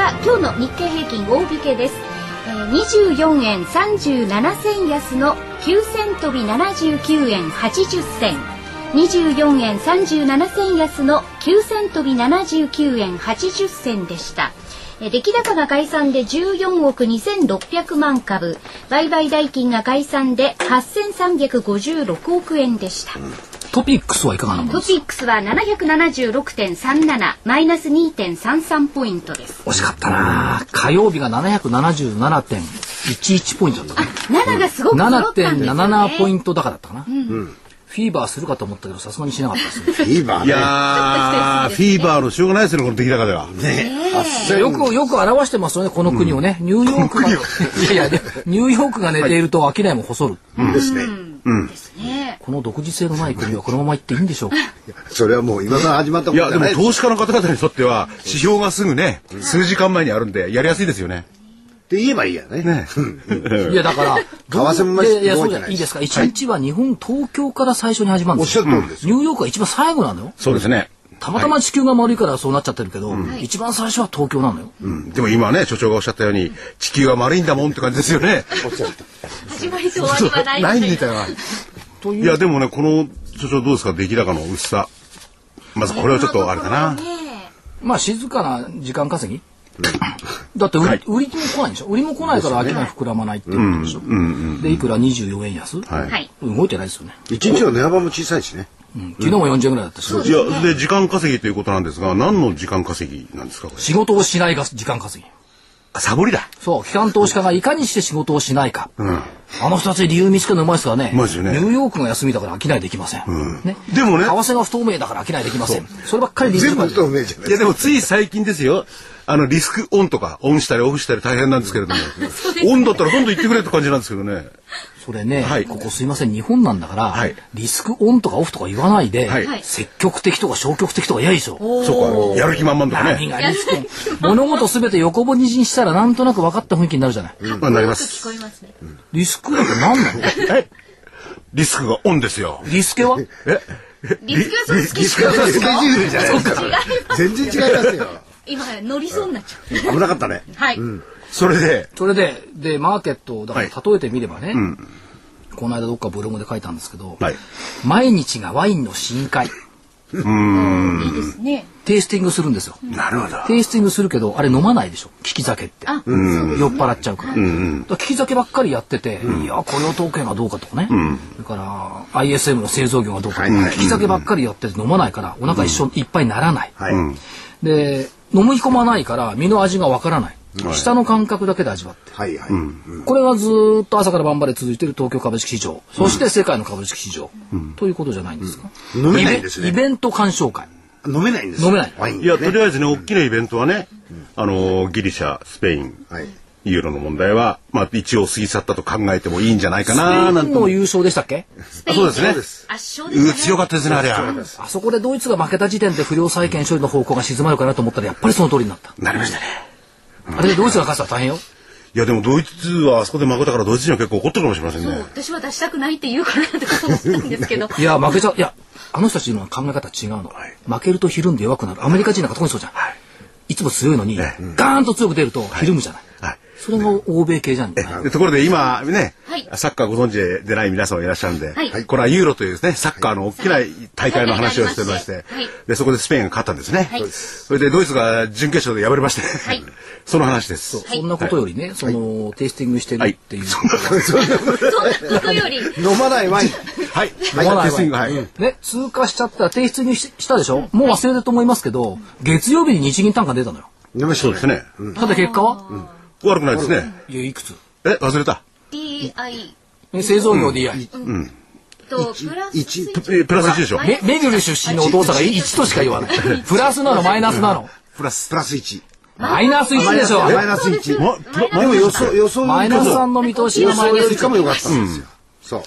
さあ今日の日経平均大引けです、えー、24円37銭安の9銭飛び79円80銭。24円37銭安の9銭飛び79円80銭でした。え出来高が概算で14億2600万株。売買代金が概算で8356億円でした、トピックスはいかがなものトピックスは776.37マイナス2.33ポイントです。惜しかったな。火曜日が777.11ポイントだったか7がすごくな揃ったんですよね。7.77ポイント高だったかな、フィーバーするかと思ったけどさすがにしなかったですね。フィーバーね。いやー、フィーバーのしょうがないですよね、この出来高では。よくよく表してますよねこの国をね、ニューヨークがいやいやニューヨークが寝てい。ると商いも細る、ですね。ねこの独自性のない国はこのまま行っていいんでしょうか？それはもう今から始まったこいや、でもとじゃない投資家の方々にとっては、指標がすぐね、数時間前にあるんで、やりやすいですよね。って言えばいいやね。ね。いやだから為替もいやいやそうじゃないゃいいですか？一日は日本東京から最初に始まるんおっしゃる通りですよ。ニューヨークが一番最後なのよそうですね。たまたま地球が丸いからそうなっちゃってるけど、一番最初は東京なのよ。うんでも今ね、所長がおっしゃったように、地球は丸いんだもんって感じですよね。始まりと終わりはない ないみたいな。という。いや、でもね、この所長どうですか、出来高の薄さ。まずこれはちょっとあれかな。まあ静かな時間稼ぎ、だって売り,、はい。売りも来ないでしょ？売りも来ないから商い膨らまないっていうことでしょ、でいくら24円安、はい。はい。動いてないですよね、一日の値幅も小さいしね。うん。昨日も40円ぐらいだったし、いや、で、時間稼ぎということなんですが、何の時間稼ぎなんですか、これ？仕事をしないが時間稼ぎ。あサボりだ。そう機関投資家がいかにして仕事をしないか、うん。あの二つで理由見つけるのうまいですからねうまいですよね。ニューヨークが休みだから商いできません、ね、でもね。為替が不透明だから商いできません。そればっかり理由全部不透明じゃないいやでもつい最近ですよ。あのリスクオンとかオンしたりオフしたり大変なんですけれども、オンだったらどんどん言ってくれって感じなんですけどね。それね、はいここすいません日本なんだから、はいリスクオンとかオフとか言わないで、はい積極的とか消極的とか嫌でしょ。そうか、やる気満々とか何ね。がリスクオン物事すべて横文字にしたらなんとなく分かった雰囲気になるじゃない。まあなります。聞こえますね。リスクオンって何なの え？リスクがオンですよ。リスケは？え？リスクはスケジュールじゃないですか。全然違いますよ。今乗りそうになっちゃう。危なかったね。はい。それで、それで、で、マーケットをだからはい例えてみればね、この間どっかブログで書いたんですけど、はい。毎日がワインの深海、いいですね。テイスティングするんですよ。なるほど。テイスティングするけど、あれ飲まないでしょ。利き酒って。あ、酔っ払っちゃうから。だから利き酒ばっかりやってて、いや、雇用統計がどうかとかね。それから ISM の製造業がどうかとか、はいはい利き酒ばっかりやってて飲まないから、お腹一緒いっぱいにならない。はい。で、飲み込まないから身の味がわからない。舌の感覚だけで味わって。はいはい。これがずーっと朝から晩まで続いている東京株式市場、そして世界の株式市場、ということじゃないんですか？飲めないんですねイベント鑑賞会。飲めないんですよ飲めないいや、ワインねとりあえずね、大きなイベントはね、あの、ギリシャ、スペイン、はい。ユーロの問題は、まあ一応過ぎ去ったと考えてもいいんじゃないかな、なんて。インの優勝でしたっけ？あそうですね。圧勝でうす強かったですね、あれは。あそこでドイツが負けた時点で不良債権処理の方向が静まるかなと思ったらやっぱりその通りになった。なりましたね。あれでドイツが勝つたら大変よ。いや、でもドイツはあそこで負けたからドイツ人は結構怒ってるかもしれませんそう、ね。私は出したくないって言うかなって思ったんですけど。いや、負けちゃう。いや、あの人たちの考え方違うの。負けるとひるんで弱くなる。アメリカ人なんか特にそうじゃん。いつも強いのに、ガーンと強く出るとひるむじゃない。はい。それが欧米系じゃん。でところで今ね、はいサッカーご存知でない皆さんもいらっしゃるんで、はいこれはユーロというですね、サッカーの大きな大会の話をしてまして、はいでそこでスペインが勝ったんですね。はいそれでドイツが準決勝で敗れまして、はい その話です。そんなことよりね、その、テイスティングしてるっていう。そんなことより、飲まないワイン。はい。飲まないテスティングはい。ね、通過しちゃったら提出にししたでしょ？もう忘れたと思いますけど、月曜日に日銀単価出たのよ。飲めそうですね。ただ結果は、悪くないですね。いや、いくつ？え、忘れた。DI ね製造業 DI。とプラスプラス1でしょ？め、めぐる出身のお父さんが1としか言わない。プラスなの、マイナスなの。プラス。プラス1。マイナス1でしょ。マイナス1。まプラでも予想、予想マイナス3の見通しがマイナス予想よりかも1。良かったんですよ。そう。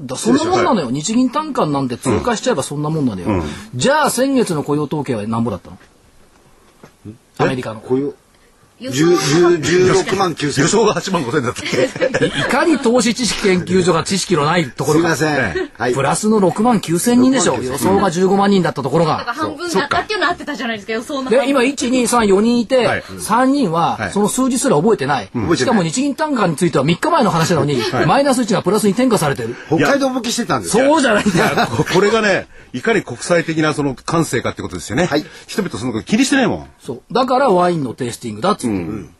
だそんなもんなのよ。日銀単価なんて通過しちゃえばそんなもんなのよ。じゃあ先月の雇用統計は何ぼだったの？アメリカの。こういう、予10想10 16万9予千。す想が8万5千だったっけいいかに投資知識研究所が知識のないところかいま。せん。はい。プラスの6万9千人でしょ。6万9000予想が15万人だったところが。半分だったっていうのあってたじゃないですか予想ので、今、1、2、3、4人いて、はい3人ははいその数字すら覚えてない。しかも日銀単価については3日前の話なのに、マイナス1がプラスに転嫁されてる。北海道向きしてたんですよ。そうじゃないんだよ。ここれがね、いかに国際的なその感性かってことですよね。はい人々そのこと気にしてないもん。そう。だからワインのテイスティングだっつって。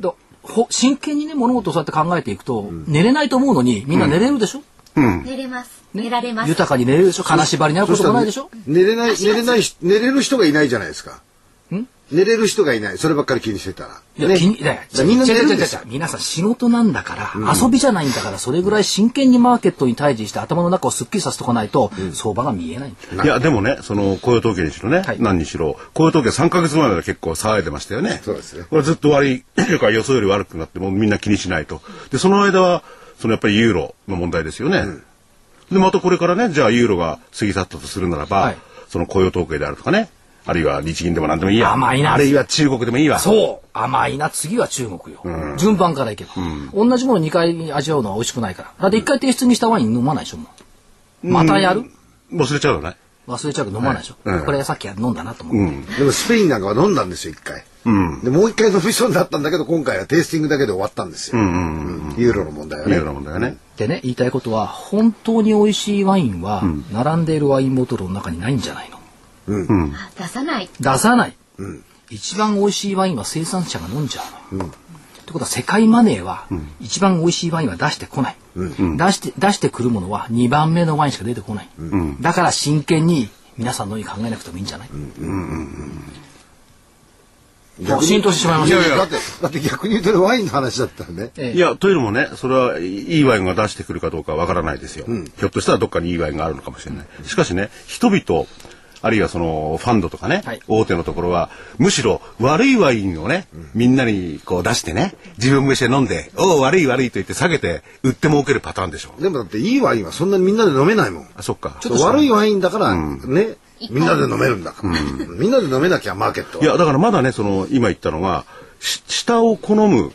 だほ真剣にね、物事をそうやって考えていくと、寝れないと思うのに、みんな寝れるでしょ、寝れます。寝られます。豊かに寝れるでしょ？金縛りになることもないでしょ？寝れない、寝れないし、寝れる人がいないじゃないですか。寝れる人がいない。そればっかり気にしてたら。いや、ね気に、いやみんな寝違う違う違う違うるんですよ。皆さん仕事なんだから、遊びじゃないんだから、それぐらい真剣にマーケットに対峙して頭の中をすっきりさせとかないと、相場が見えない。いや、でもね、その雇用統計にしろね、はい何にしろ、雇用統計3ヶ月前まで結構騒いでましたよね。そうですねこれずっと悪い、というか予想より悪くなってもうみんな気にしないと。で、その間は、そのやっぱりユーロの問題ですよね。で、またこれからね、じゃあユーロが過ぎ去ったとするならば、はいその雇用統計であるとかね、あるいは日銀でも何でもいいや。甘いなあるいは中国でもいいわ。そう甘いな、次は中国よ。順番からいけば。同じもの2回味わうのは美味しくないから。だって1回提出にしたワイン飲まないでしょ、もう。またやる？忘れちゃうよね。忘れちゃうけど飲まないでしょ。うんこれさっき飲んだなと思う。でもスペインなんかは飲んだんですよ、一回。で、もう一回飲みそうになったんだけど、今回はテイスティングだけで終わったんですよ。うんユーロの問題はねユーロ。の問題がね。でね、言いたいことは、本当に美味しいワインは、並んでいるワインボトルの中にないんじゃないの？あ出さない。出さない、一番美味しいワインは生産者が飲んじゃうの。よ。ってことは世界マネーは、一番美味しいワインは出してこない、出して出してくるものは2番目のワインしか出てこない、だから真剣に皆さんのように考えなくてもいいんじゃない、逆に浸透してしまいましたいやいやだって、だって逆に言うとワインの話だったらね。ええ。いや、というのもね、それはいいワインが出してくるかどうかわからないですよ、ひょっとしたらどっかにいいワインがあるのかもしれない。しかしね、人々、あるいはそのファンドとかね、はい大手のところは、むしろ悪いワインをね、みんなにこう出してね、自分も一緒に飲んで、おお、悪い悪いと言って下げて、売って儲けるパターンでしょ。でもだっていいワインはそんなにみんなで飲めないもん。あ、そっか。悪いワインだから、ね、みんなで飲めるんだから。みんなで飲めなきゃマーケットは。いや、だからまだね、その、今言ったのが、し下を好む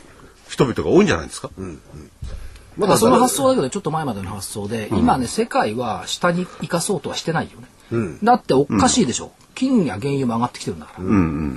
人々が多いんじゃないですか？まだその発想だけどちょっと前までの発想で、今ね世界は下に生かそうとはしてないよね、だっておかしいでしょ、金や原油も上がってきてるんだから、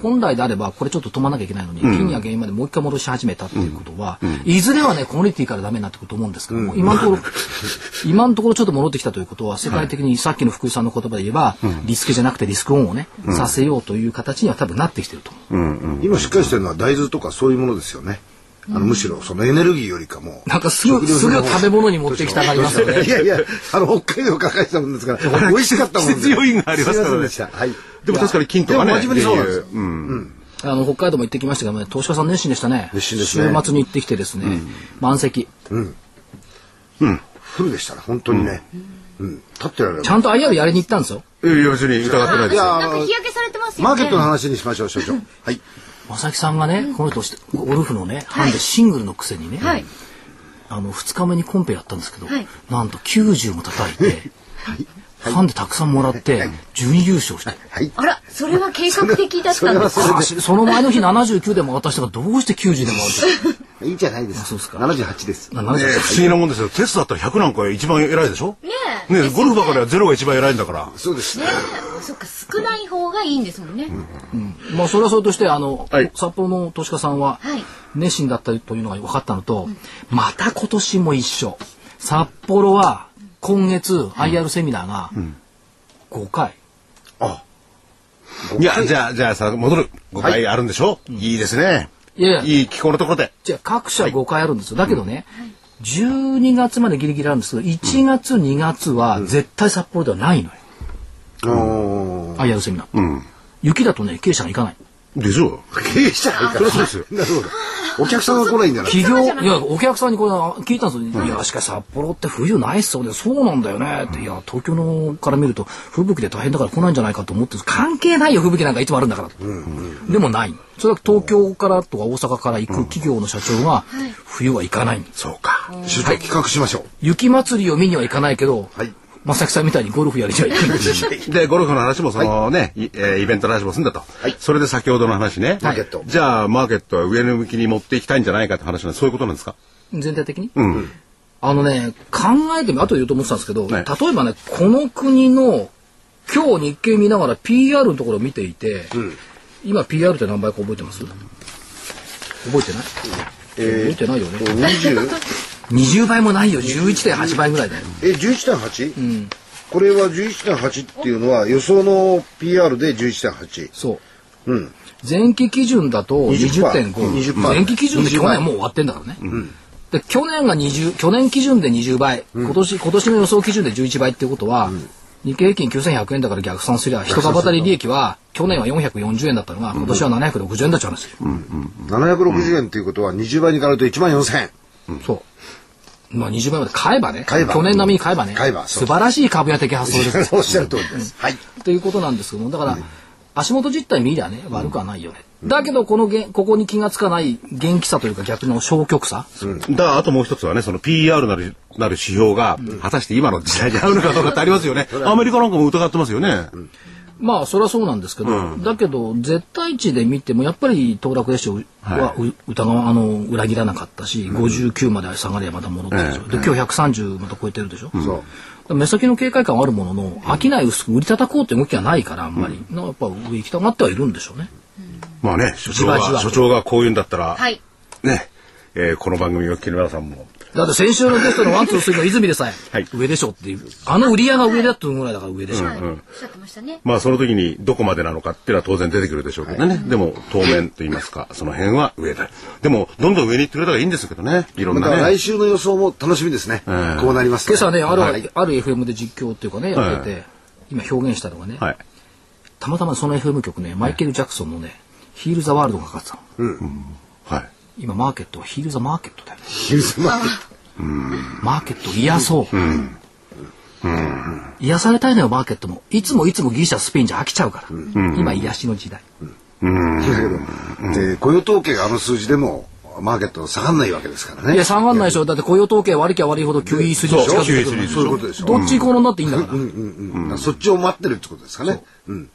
本来であればこれちょっと止まらなきゃいけないのに、金や原油までもう一回戻し始めたっていうことは、いずれはねコモディティからダメになってくると思うんですけども、今のところ 今のところちょっと戻ってきたということは世界的にさっきの福井さんの言葉で言えば、リスクじゃなくてリスクオンをね、させようという形には多分なってきてると思う、今しっかりしてるのは大豆とかそういうものですよね。あのむしろそのエネルギーよりかも。なんかすぐすぐ食べ物に持ってきたがりますよねいやいや、あの、北海道から帰ったもんですから、美味しかったもんで。季節要因がありますからねでした。はい。でも確かに金とかね。真面目にそうなんですよ。うん。あの北海道も行ってきましたけどね、投資家さん熱心でしたね。熱心ですね週末に行ってきてですね、満席。フルでしたね、本当にね。うん。立ってられる。ちゃんと IR やりに行ったんですよ。いやいや、別に疑ってないですよ。なんか日焼けされてますよねマーケットの話にしましょう、所長。はい。正木さんがね、この人してゴルフのね、ハンでシングルのくせにね、はい。あの2日目にコンペやったんですけど、はい。なんと90も叩いて、ファンでたくさんもらって準優勝して。はい。あらそれは計画的だったんですかはその前の日79で回った人がどうして90で回るいいじゃないです。そうですか。78です。のね不思議なもんですよ。テストだったら100なんか一番偉いでしょ？ねえ。ねゴルフばかりはゼロが一番偉いんだから。そうです。ね。え。そっか少ない方がいいんですもんね、まあそれはそれとしてあの、はい。札幌の投資家さんははい。熱心だったというのが分かったのと、また今年も一緒。札幌は今月 IR セミナーが5回、あ、いや、じゃあ、じゃあさ、戻る。5回あるんでしょ？いいですね。いやいや。いい気候のところで。じゃあ各社5回あるんですよ。だけどね、12月までギリギリあるんですけど1月、2月は絶対札幌ではないのよ、おー IR セミナー、雪だとね経営者が行かないでしょう。経営者がいいから。そうですよなるほど。お客さんが来ないんじゃない企業、いや、お客さんにこれ聞いたんですよ。いや、しかし札幌って冬ないっそうで、そうなんだよね。って、いや、東京のから見ると、吹雪で大変だから来ないんじゃないかと思って、関係ないよ、吹雪なんかいつもあるんだから。でもない。それは東京からとか大阪から行く企業の社長が、冬は行かない。そうか。出張企画しましょう。雪祭りを見には行かないけど、はい。正木さんみたいにゴルフやりには行く。で、ゴルフの話もそのね、いえーイベントの話も済んだと。はい。それで先ほどの話ね。マーケット。じゃあ、マーケットは上の向きに持っていきたいんじゃないかって話なんで、そういうことなんですか？全体的に、うん。あのね、考えてみ、後で言うと思ってたんですけど、はい。例えばね、この国の、今日日経見ながら PR のところを見ていて、今 PR って何倍か覚えてます？覚えてない、覚えてないよね。20? 20倍もないよ、11.8倍ぐらいだよ。え、11.8? これは11.8っていうのは予想の PR で11.8。そう。うん。前期基準だと20.5。20%前期基準で去年もう終わってんだからね。で、去年が20、去年基準で20倍、今年、今年の予想基準で11倍っていうことは、日経平均9100円だから逆算すりゃ、一株当たり利益は、去年は440円だったのが、今年は760円だっちゃうんですよ。760円っていうことは20倍に変わると1万4000円。そう。まあ20倍まで買えばね、買えば去年並みに買えばね、買えば素晴らしい株屋的発想です。おっしゃる通りです。はい。ということなんですけども、だから、足元実態見りゃね、悪くはないよね。だけど、このげん、ここに気がつかない元気さというか逆の消極さ。だからあともう一つはね、その PR なる、なる指標が、果たして今の時代に合うのかどうかってありますよね。アメリカなんかも疑ってますよね。まあ、それはそうなんですけど、だけど、絶対値で見ても、やっぱり、騰落列車は、う疑わ、あの、裏切らなかったし、59まで下がりゃまだ戻ってるでしょ。で、今日130また超えてるでしょ？そう。目先の警戒感はあるものの、商い薄く売り叩こうって動きがないから、あんまり。なんかやっぱ上行きたがってはいるんでしょうね。まあね、所長が、所長がこういうんだったら、はい。ね、えーこの番組を聞きの皆さんも、だって先週のゲストのワンツースリーの泉でさえ、はい上でしょっていう。あの売り上げが上だっていうぐらいだから上でしょ。はい。おっしゃってましたね。まあその時にどこまでなのかっていうのは当然出てくるでしょうけどね。でも当面と言いますか、その辺は上だ。でもどんどん上に行ってくれたらいいんですけどね。いろんなね。来週の予想も楽しみですね。んこうなりますと今朝ね、ある、はいある FM で実況っていうかね、やってて、今表現したのがね、はい。たまたまその FM 局ね、マイケル・ジャクソンのね、ヒール・ザ・ワールドがかかってたの。はい。今、マーケットはヒール・ザ・マーケットだよ。ヒルズマーケッマーケットを癒そう。癒されたいのよ、マーケットも。いつもいつもギリシャ、スペインじゃ飽きちゃうから。今、癒しの時代。トだけど、で、雇用統計があの数字でも、マーケット下がんないわけですからね。いや、下がんないでしょ。だって雇用統計悪きゃ悪いほど QE 筋に近づい。てくるそういうことでしょ。どっち行こうになっていいん。だから。うん。だからそっちを待ってるってことですかね。うん。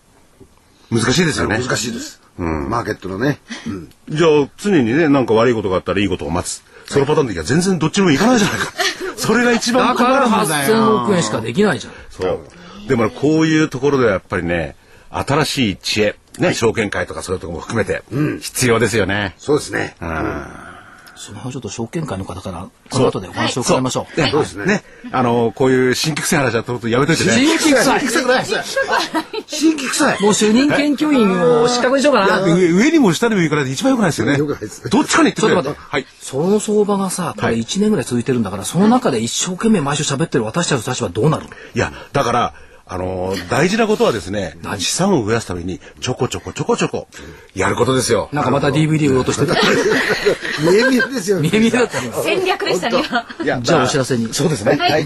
難しいですよね。難しいです。マーケットのね。うん。じゃあ常にね、なんか悪いことがあったらいいことを待つ。そのパターンの時は全然どっちにもいかないじゃないか。それが一番困だからるんだよ。8000億円しかできないじゃん。そう。でもねこういうところではやっぱりね、新しい知恵、ね、証券会とかそういうところも含めて、必要ですよね。そうですね。その辺はちょっと証券会の方から、この後でお話を伺いましょう。ね、そうですねね、あの、こういう新規臭い話はとるとやめといてね。新規臭い。新規臭い。もう主任研究員を失格にしようかな。上上にも下にも行かないと一番良くないですよね。良くないですどっちかに行ってくれちょっと待ってはい。その相場がさ、これ1年ぐらい続いてるんだから、その中で一生懸命毎週喋ってる私たちの立場はどうなるの？いや、だから、あのー大事なことはですね、資産を増やすために、ちょこちょこちょこちょこ、やることですよ。なんかまた DVD 売ろうとしてた。見え見えですよ。見え見えだった今戦略でしたね。今いやじゃあお知らせに。そうですね。はいはい。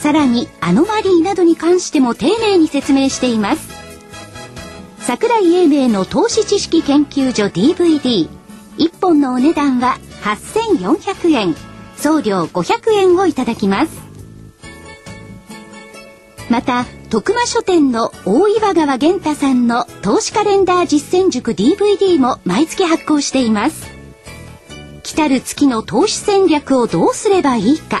さらにアノマリーなどに関しても丁寧に説明しています。桜井英明の投資知識研究所 DVD1 本のお値段は8400円。送料500円をいただきます。また徳間書店の大岩川源太さんの投資カレンダー実践塾 DVD も毎月発行しています。来たる月の投資戦略をどうすればいいか。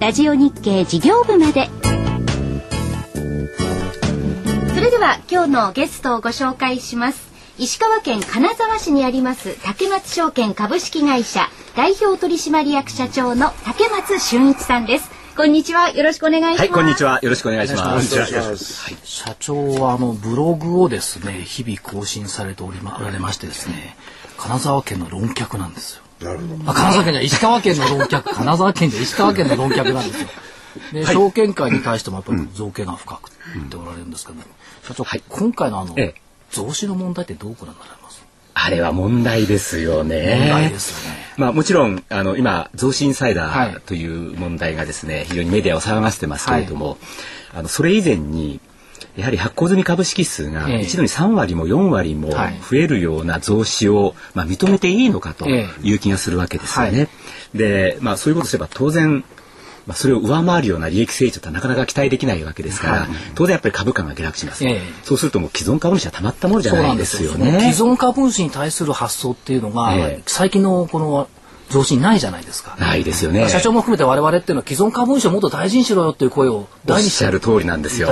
ラジオ日経事業部まで。それでは今日のゲストをご紹介します。石川県金沢市にあります竹松証券株式会社代表取締役社長の竹松俊一さんです。こんにちは。よろしくお願いします。はいこんにちは。よろしくお願いします。はい、社長はあのブログをですね日々更新されておりまられましてですね金沢県の論客なんですよなるほど。金沢県じゃ石川県の論客、金沢県じゃ石川県の論客なんですよ。で、はい、証券会に対してもやっぱり造形が深く言っておられるんですけど、社長、はい、今回のあの、ええ、増資の問題ってどうご覧になられます？あれは問題ですよね。問題ですよね。まあもちろんあの今増資インサイダーという問題がですね、非常にメディアを騒がせてますけれども、はい、あのそれ以前にやはり発行済み株式数が一度に3割も4割も増えるような増資を、まあ、認めていいのかという気がするわけですよね。で、まあ、そういうことすれば当然まあ、それを上回るような利益成長となかなか期待できないわけですから、はい、当然やっぱり株価が下落します、えそうするともう既存株主はたまったものじゃないですよね。既存株主に対する発想っていうのが、え。最近のこの増進ないじゃないですか。ないですよね。社長も含めて我々っていうのは既存株主をもっと大事にしろよっていう声を大にしゃる通りなんですよ。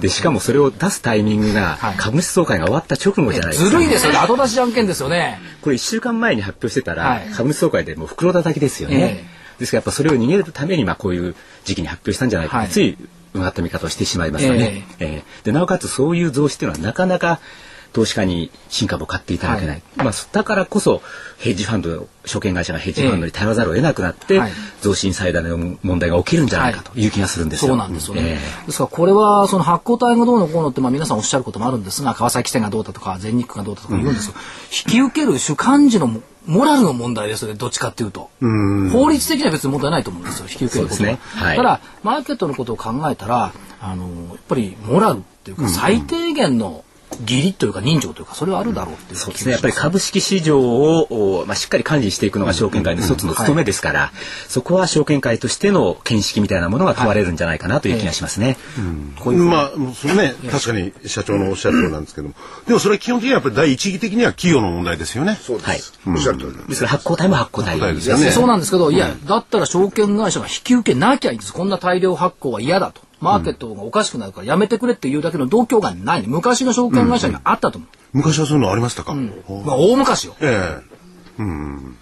でしかもそれを出すタイミングが株主総会が終わった直後じゃないですか。ずるいですよね。後出しじゃんけんですよね。これ1週間前に発表してたら、株主総会でもう袋叩きですよね。ですからやっぱそれを逃げるためにまあこういう時期に発表したんじゃないかと、ついうがった見方をしてしまいますよね。えー、えー、でなおかつそういう増資っていうのはなかなか投資家に新株を買っていただけない、はい、まあ、だからこそヘッジファンド証券会社がヘッジファンドに頼らざるを得なくなって、えー、増進最大の問題が起きるんじゃないかとい。う気がするんですよ。そうなんですよね。えー、ですからこれはその発行体がどうのこうのってまあ皆さんおっしゃることもあるんですが川崎線がどうだとか全日空がどうだとか言うんですけど、うん、引き受ける主幹事のモラルの問題ですよねどっちかっていうと。法律的には別に問題ないと思うんですよ引き受けることは、ね。はい、ただマーケットのことを考えたらあのやっぱりモラルっていうか最低限の、義理というか人情というかそれはあるだろうっていう、そうですね。やっぱり株式市場を、まあ、しっかり管理していくのが証券会の一つの務めですから、うんはい、そこは証券会としての見識みたいなものが問われるんじゃないかなという気がしますね。はいうん、まあそれね。確かに社長のおっしゃる通りなんですけども。でもそれは基本的にはやっぱり第一義的には企業の問題ですよね。そうです、はい、おっしゃる通りです。から発行体も発行体ですよね。そうなんですけどいやだったら証券会社が引き受けなきゃいいんです。こんな大量発行は嫌だと。マーケットがおかしくなるからやめてくれっていうだけの度胸がない、昔の証券会社にあったと思う、昔はそういうのありましたか、まあ、大昔よ、ええ。うん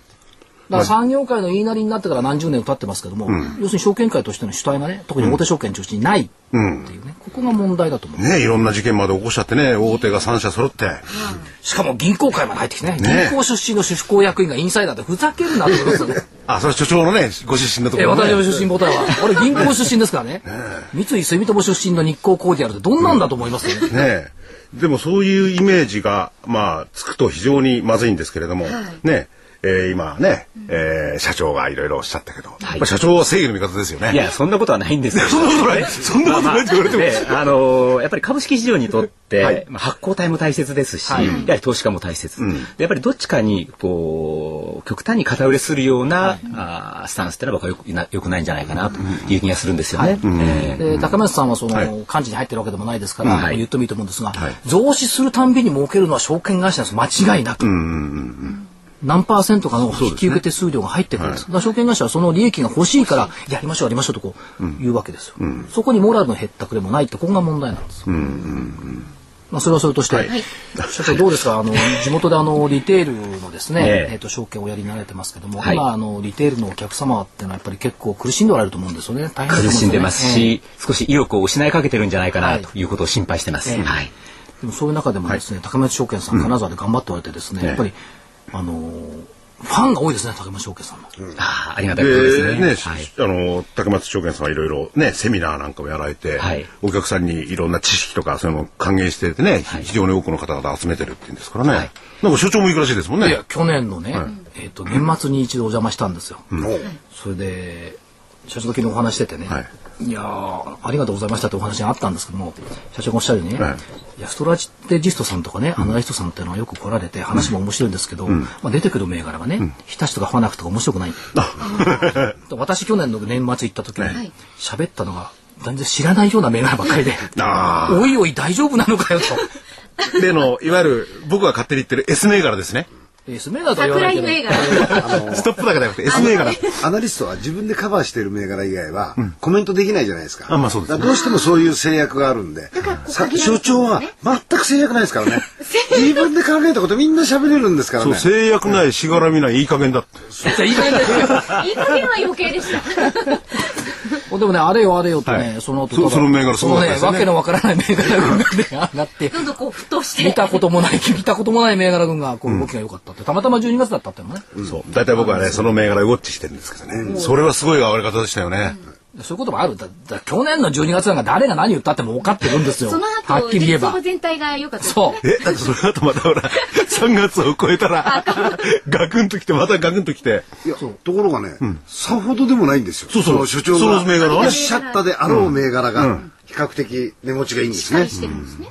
だから産業界の言いなりになってから何十年経ってますけども、うん、要するに証券会としての主体がね特に大手証券中心にないっていうね、ここが問題だと思う。ねいろんな事件まで起こしちゃってね大手が3社揃って、うん、しかも銀行界まで入ってきてね銀行出身の出向役員がインサイダーでふざけるなってことですよね。あそれ所長のねご出身のところ、ね、私の出身母体は。俺銀行出身ですからね。三井住友出身の日光コーディアルってどんなんだと思いますね、ねでもそういうイメージがまあつくと非常にまずいんですけれども、はい、ねえー、今ね、えー、社長がいろいろおっしゃったけど、はい、社長は正義の味方ですよね。いや、そんなことはないんですよ。そんなことない。そんなことないって言われても。まあ、あのー、やっぱり株式市場にとって、はい、まあ、発行体も大切ですし、はい、やはり投資家も大切、うん、やっぱりどっちかに、こう、極端に肩売れするような、はい、あスタンスってのは僕はよくなよくないんじゃないかなという気がするんですよね。はいえー、で高松さんはその、幹事に入ってるわけでもないですから、言ってもいいと思うんですが、増資するたんびに儲けるのは証券会社です。間違いなく。うんうんうん何パーセントかの引き受け手数料が入ってくるんです。ねはい、証券会社はその利益が欲しいからやりましょうやりましょうとこう言うわけですよ。うん、そこにモラルの減ったくれもないってここが問題なんです。うんうん。うんまあ、それはそれとして、はい、社長どうですか？あの地元であのリテールのですね、えー、えーと証券をやりになられてますけども、はい、今あのリテールのお客様ってのはやっぱり結構苦しんでおられると思うんですよね。大変、ね、苦しんでますし、えー、少し意欲を失いかけてるんじゃないかなとい。うことを心配してます。はい、はい、でもそういう中でもですね、高松証券さん金沢で頑張っておられてですね、やっぱりあのーファンが多いですね、高松証券さんの。うん、あありがたいですね。ね、はい、あの、高松証券さんはいろいろね、セミナーなんかもやられて、はい、お客さんにいろんな知識とかそういうのを還元しててね、はい、非常に多くの方々集めてるっていうんですからね。はい、なんか所長も行くらしいですもんね。いや、去年のね、えっ、ー、と、年末に一度お邪魔したんですよ。うん、それで、社長と昨日お話しててね、はい、いやありがとうございましたってお話があったんですけども社長がおっしゃるようにね、ストラテジストさんとかねアナリストさんっていうのはよく来られて話も面白いんですけど、うん、まあ、出てくる銘柄がね、うん、日立とかファナックとか面白くない。私去年の年末行った時に喋ったのが全然知らないような銘柄ばっかりでおいおい大丈夫なのかよと。例のいわゆる僕が勝手に言ってる S 銘柄ですね。S 銘柄と言わないけど。ストップだけじゃなくて S 銘柄。アナリストは自分でカバーしている銘柄以外はコメントできないじゃないですか。あ、まあそうです、どうしてもそういう制約があるんで。所長は全く制約ないですからね。自分で考えたことみんな喋れるんですからね。そう、制約ない、しがらみない、いい加減だって。いい加減は余計でした。でもね、あれよあれよとね、その後その銘柄そのね、わけのわからない銘柄群が上がって、どんどんこう沸騰して。見たこともない、聞いたこともない銘柄群が、こう動きが良かったって、たまたま12月だったってのね。そう。大体僕はね、その銘柄ウォッチしてるんですけどね。それはすごい上がり方でしたよね。そういうこともある。だだ去年の12月なんか誰が何言ったっても分かってるんですよ。その後、はっきり言えば。全体が良かった、そう。え、だってその後またほら、3月を超えたら、ガクンときて、またガクンときて。いや、ところがね、さほどでもないんですよ。そうそう。所長が。その銘柄はね。シャッターであろう銘柄が、比較的値持ちがいいんですね。してるんですね。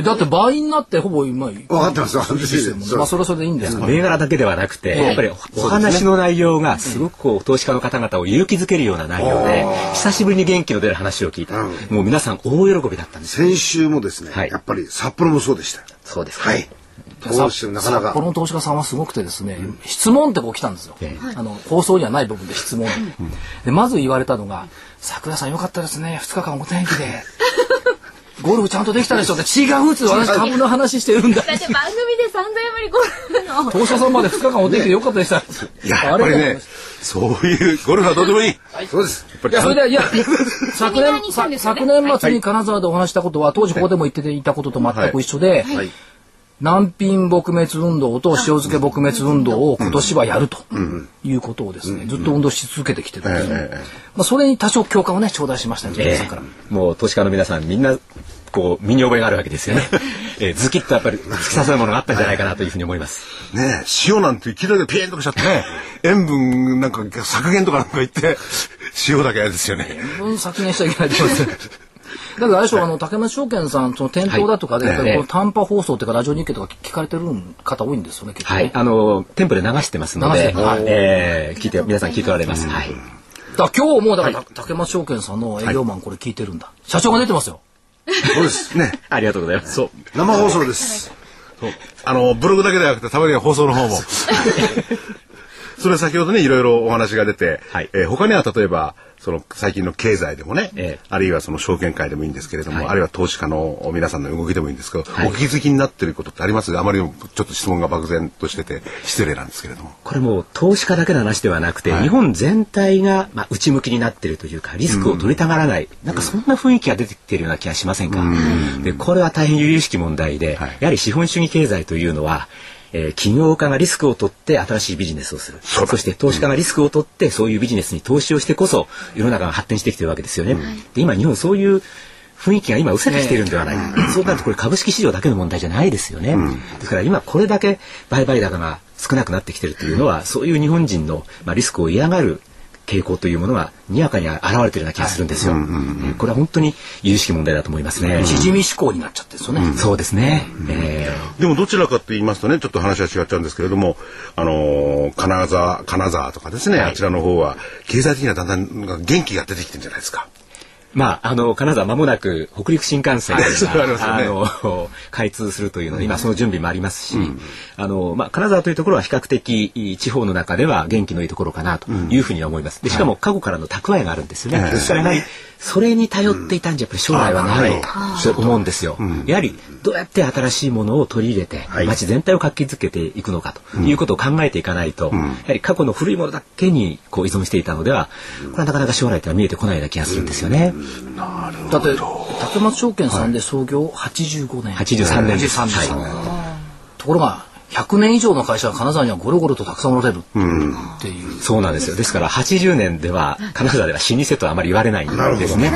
だって倍になってほぼ今分かってます。分かってますまあそれはそれでいいんです。銘柄だけではなくてやっぱりお話の内容がすごくこう投資家の方々を勇気づけるような内容で久しぶりに元気の出る話を聞いた。もう皆さん大喜びだったんです先週もですね。やっぱり札幌もそうでした。そうですはい。札幌の投資家さんはすごくてですね、質問ってこう来たんですよ、あの放送にはない部分で質問、でまず言われたのが「桜さんよかったですね。2日間お天気で」ゴルフちゃんとできたでしょって違うっつ私株の話してるんだ。だって番組で散々やまりゴルフの。投資家さんまで2日間お天気でよかったでした。いや、やっぱりね、そういうゴルフはどうでもいい。そうです。いや、それで、いや、昨年、昨年末に金沢でお話したことは、当時ここでも言っていたことと全く一緒で、難品撲滅運動と塩漬け撲滅運動を今年はやるということをですね、ずっと運動し続けてきてるんですね。まあ、それに多少共感をね、頂戴しましたね、さんから。もう投資家の皆さんみんなこう身に覚えがあるわけですよね。えー、ズキッとやっぱり突き刺さるものがあったんじゃないかなというふうに思います。ね塩なんて聞いただけでピーンとかしちゃってね、塩分なんか削減とかなんか言って、塩だけですよね。塩分削減しちゃいけないと思います。だからあれでしょ、あの、竹松証券さん、その店頭だとかで、はい、この短波放送っていうか、ラジオ日経とか聞かれてる方多いんですよね、結構、はい。あの、店舗で流してますので、はい、えー、聞いて、皆さん聞いておられます。はい。だ今日もだから、竹松証券さんの営業マンこれ聞いてるんだ。社長が出てますよ。そうですね。ありがとうございます。そう。生放送です。あの、ブログだけではなくて、たまには放送の方も。それは先ほどね、いろいろお話が出て、はい、えー、他には例えば、その最近の経済でもね、ええ、あるいはその証券会でもいいんですけれども、はい、あるいは投資家の皆さんの動きでもいいんですけど、はい、お気づきになっていることってあります？あまりちょっと質問が漠然としてて失礼なんですけれども。これも投資家だけの話ではなくて、はい、日本全体が、まあ、内向きになっているというかリスクを取りたがらない、うん、なんかそんな雰囲気が出てきているような気がしませんか？うん、でこれは大変由々しき問題で、やはり資本主義経済というのはえー、起業家がリスクを取って新しいビジネスをする。そして投資家がリスクを取ってそういうビジネスに投資をしてこそ世の中が発展してきてるわけですよね。で今日本そういう雰囲気が今薄れてきているんではない。か、ね、そうなるとこれ株式市場だけの問題じゃないですよね。うん、ですから今これだけ売買高が少なくなってきてるというのは、そういう日本人の、まあ、リスクを嫌がる傾向というものがにやかに現れてるような気がするんですよ。これは本当に有識問題だと思いますね。縮み思考になっちゃってですよね。そうですね。えー、でもどちらかと言いますとね、ちょっと話は違っちゃうんですけれども、あの、金沢、金沢とかですね、あちらの方は経済的にはだんだん元気が出てきてるんじゃないですか。まあ、あの、金沢まもなく北陸新幹線が、あの、開通するというので、今その準備もありますし、あの、まあ、金沢というところは比較的地方の中では元気のいいところかなというふうには思います。で、しかも過去からの蓄えがあるんですよね。ですからやはり、それに頼っていたんじゃやっぱり将来はないと思うんですよ。やはりどうやって新しいものを取り入れて街全体を活気づけていくのかということを考えていかないと、やはり過去の古いものだけにこう依存していたのでは、これはなかなか将来っては見えてこないような気がするんですよね。だって竹松証券さんで創業85年。83年です。はい、ところが100年以上の会社が金沢にはゴロゴロとたくさんおられるっていう、うん、そうなんですよ。ですから80年では金沢では老舗とあまり言われないんですね。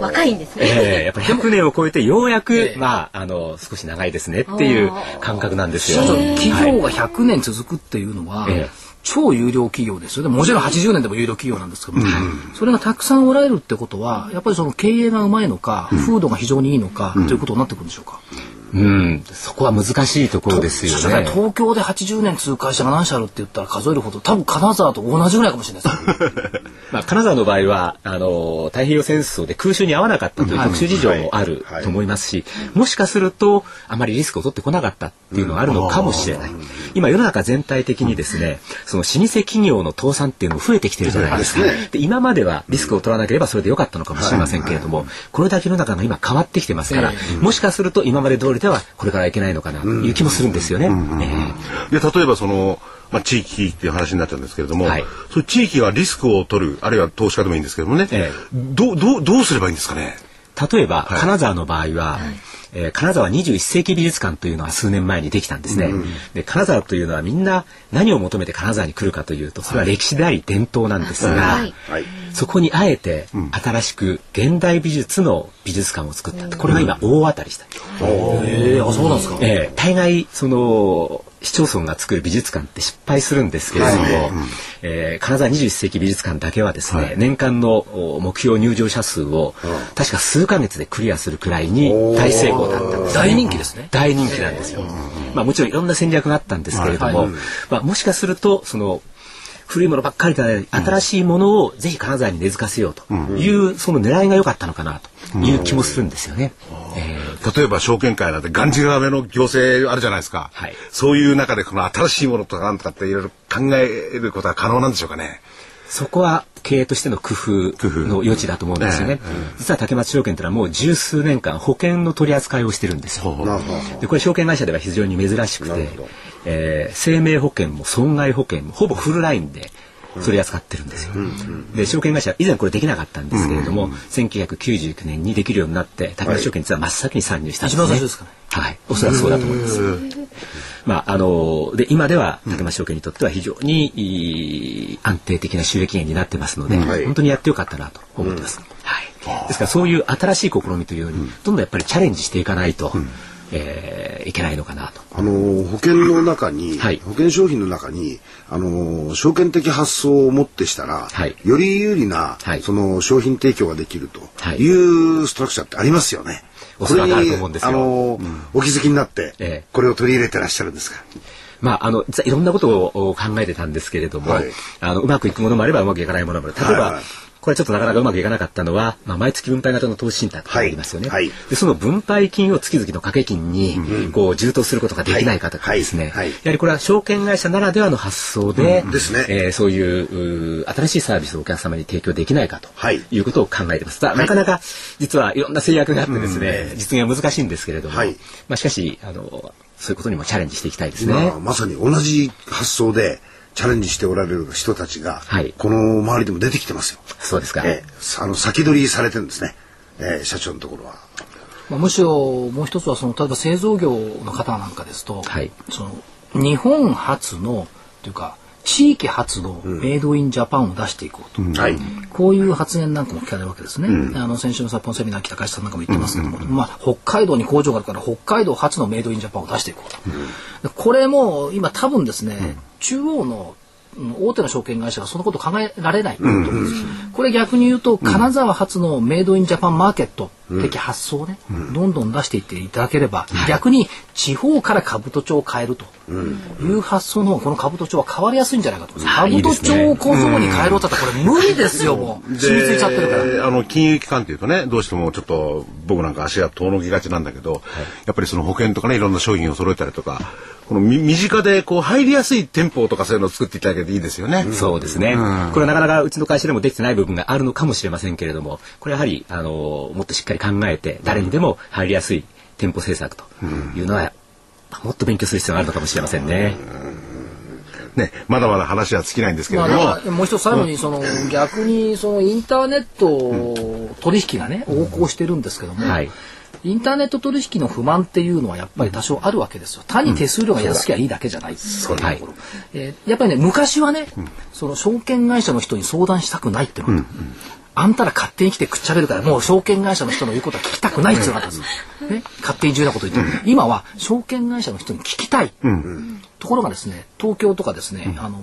若いんですね、えー、やっぱり100年を超えてようやく、えー、まああの少し長いですねっていう感覚なんですよ。企業が100年続くっていうのは、えー超有料企業ですよ。ね。もちろん80年でも有料企業なんですけども、うん、それがたくさんおられるってことは、やっぱりその経営がうまいのか、風土が非常にいいのか、ということになってくるんでしょうか？うん、そこは難しいところですよね。東京で80年通会社が何社あるって言ったら数えるほど、多分金沢と同じぐらいかもしれないです。まあ、金沢の場合は、あの、太平洋戦争で空襲に合わなかったという特殊事情もあると思いますし、もしかすると、あまりリスクを取ってこなかったっていうのがあるのかもしれない。今、世の中全体的にですね、その老舗企業の倒産っていうのも増えてきてるじゃないですか。で今まではリスクを取らなければそれでよかったのかもしれませんけれども、これだけの中が今変わってきてますから、もしかすると今まで通りではこれからいけないないのかなという気もするんですよね。で例えばそのまあ、地域っていう話になっちゃうんですけれども、はい、そういう地域がリスクを取るあるいは投資家でもいいんですけどもね、ええ、どどどうすればいいんですかね？例えば、はい、金沢の場合は、はいえー、金沢21世紀美術館というのは数年前にできたんですね、うん、で金沢というのはみんな何を求めて金沢に来るかというとそれは歴史であり伝統なんですが、はい、そこにあえて新しく現代美術の美術館を作ったこれが今大当たりした、うん、えー、あそうなんですか、えー、大概その市町村が作る美術館って失敗するんですけれども、はい。えー、金沢21世紀美術館だけはですね、はい、年間の目標入場者数を確か数か月でクリアするくらいに大成功だったんです、大人気ですね。大人気なんですよ、まあ、もちろんいろんな戦略があったんですけれども、はいはい、まあ、もしかするとその古いものばっかりで新しいものをぜひ金沢に根付かせようという、その狙いが良かったのかなという気もするんですよね。えー、例えば証券会なんてがんじがらめの行政あるじゃないですか、はい、そういう中でこの新しいものとかなんとかっていろいろ考えることは可能なんでしょうかね。そこは経営としての工夫の余地だと思うんですよね。実は竹松証券というのはもう十数年間保険の取り扱いをしてるんですよ。でこれ証券会社では非常に珍しくて、えー、生命保険も損害保険もほぼフルラインで取り扱ってるんですよ。で証券会社以前これできなかったんですけれども、うんうん、1999年にできるようになって竹松証券実は真っ先に参入したんです、ね、一番最初ですかね。はい、おそらくそうだと思います。まああので今では竹松証券にとっては非常に安定的な収益源になってますので、はい、本当にやってよかったなと思ってます。はい。ですからそういう新しい試みというのに、どんどんやっぱりチャレンジしていかないと。えー、いけないのかなと。あの保険の中に、はい、保険商品の中にあの証券的発想をもってしたら、はい、より有利な、はい、その商品提供ができるというストラクチャーってありますよね。おそらくあると思うんですよ。あの、うん、お気づきになって、ええ、これを取り入れてらっしゃるんですか？まあ、あの、いろんなことを考えてたんですけれども、はい、あの、うまくいくものもあればうまくいかないものもある。例えば、はいはいこれちょっとなかなかうまくいかなかったのは、まあ、毎月分配型の投資信託がありますよね、はい。はい、でその分配金を月々の掛け金にこう充当することができないかとかですね、はい、やはりこれは証券会社ならではの発想で,、うん。ですね。えー、そういう新しいサービスをお客様に提供できないかとい。うことを考えてます。なかなか実はいろんな制約があってですね、実現は難しいんですけれども、まあ、しかしあのそういうことにもチャレンジしていきたいですね。まあ、まさに同じ発想でチャレンジしておられる人たちが、はい、この周りでも出てきてますよ。そうですか。えー、あの先取りされてるんですね。えー、社長のところは。まあ、むしろもう一つはその例えば製造業の方なんかですと、はい、その日本初のというか地域発のメイドインジャパンを出していこうと、うん。はい、こういう発言なんかも聞かれるわけですね、うん、あの先週の札幌セミナー来た会社さんなんかも言ってますけども、うん、まあ、北海道に工場があるから北海道初のメイドインジャパンを出していこうと、これも今多分ですね、中央の大手の証券会社はそのこと考えられないこれ逆に言うと金沢発のメイドインジャパンマーケット的発想をね、どんどん出していっていただければ、逆に地方から兜町を変えると。いう発想のこの兜町は変わりやすいんじゃないかと。兜町を小僧に変えろってったらこれ無理ですよ、もう。染みついちゃってるから。あの、金融機関っていうとね、どうしてもちょっと僕なんか足が遠のきがちなんだけど、やっぱりその保険とかね、いろんな商品を揃えたりとか、この身近でこう入りやすい店舗とかそういうのを作っていただけていいですよね。そうですね。これはなかなかうちの会社でもできてない部分があるのかもしれませんけれども、これやはりあのもっとしっかり考えて誰にでも入りやすい店舗政策というのは、もっと勉強する必要があるのかもしれませんね。ね、まだまだ話は尽きないんですけれども、まあ、もう一つ最後にその、うん、逆にそのインターネット取引がね横行してるんですけども、はい、インターネット取引の不満っていうのはやっぱり多少あるわけですよ。単に手数料が安きゃいいだけじゃない、うん、はいえー、やっぱりね昔はね、うん、その証券会社の人に相談したくないっていうのが、うんうんあんたら勝手に来てくっちゃべるから、もう証券会社の人の言うことは聞きたくないっていうのがあったんです。ね、勝手に重要なこと言ってる。今は証券会社の人に聞きたい。うん、ところがですね、東京とかですね、あの、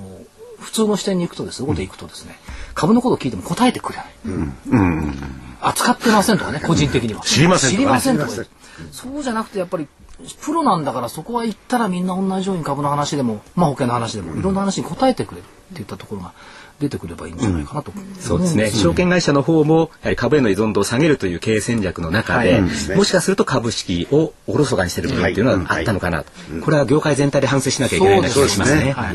普通の視点に行くとですね、ここで行くとですね、株のことを聞いても答えてくれない。うん扱ってませんとかね、個人的には。知りません知りませんとか。そうじゃなくて、やっぱり、プロなんだからそこは行ったらみんな同じように株の話でも、まあ保険の話でも、いろんな話に答えてくれるっていったところが、出てくればいいんじゃないかなと、うん、そうですね、証券会社の方もやはり株への依存度を下げるという経営戦略の中で、はい、もしかすると株式をおろそかにしてる部分っていうのはあったのかなと、はい、これは業界全体で反省しなきゃいけないな気がしますね。だか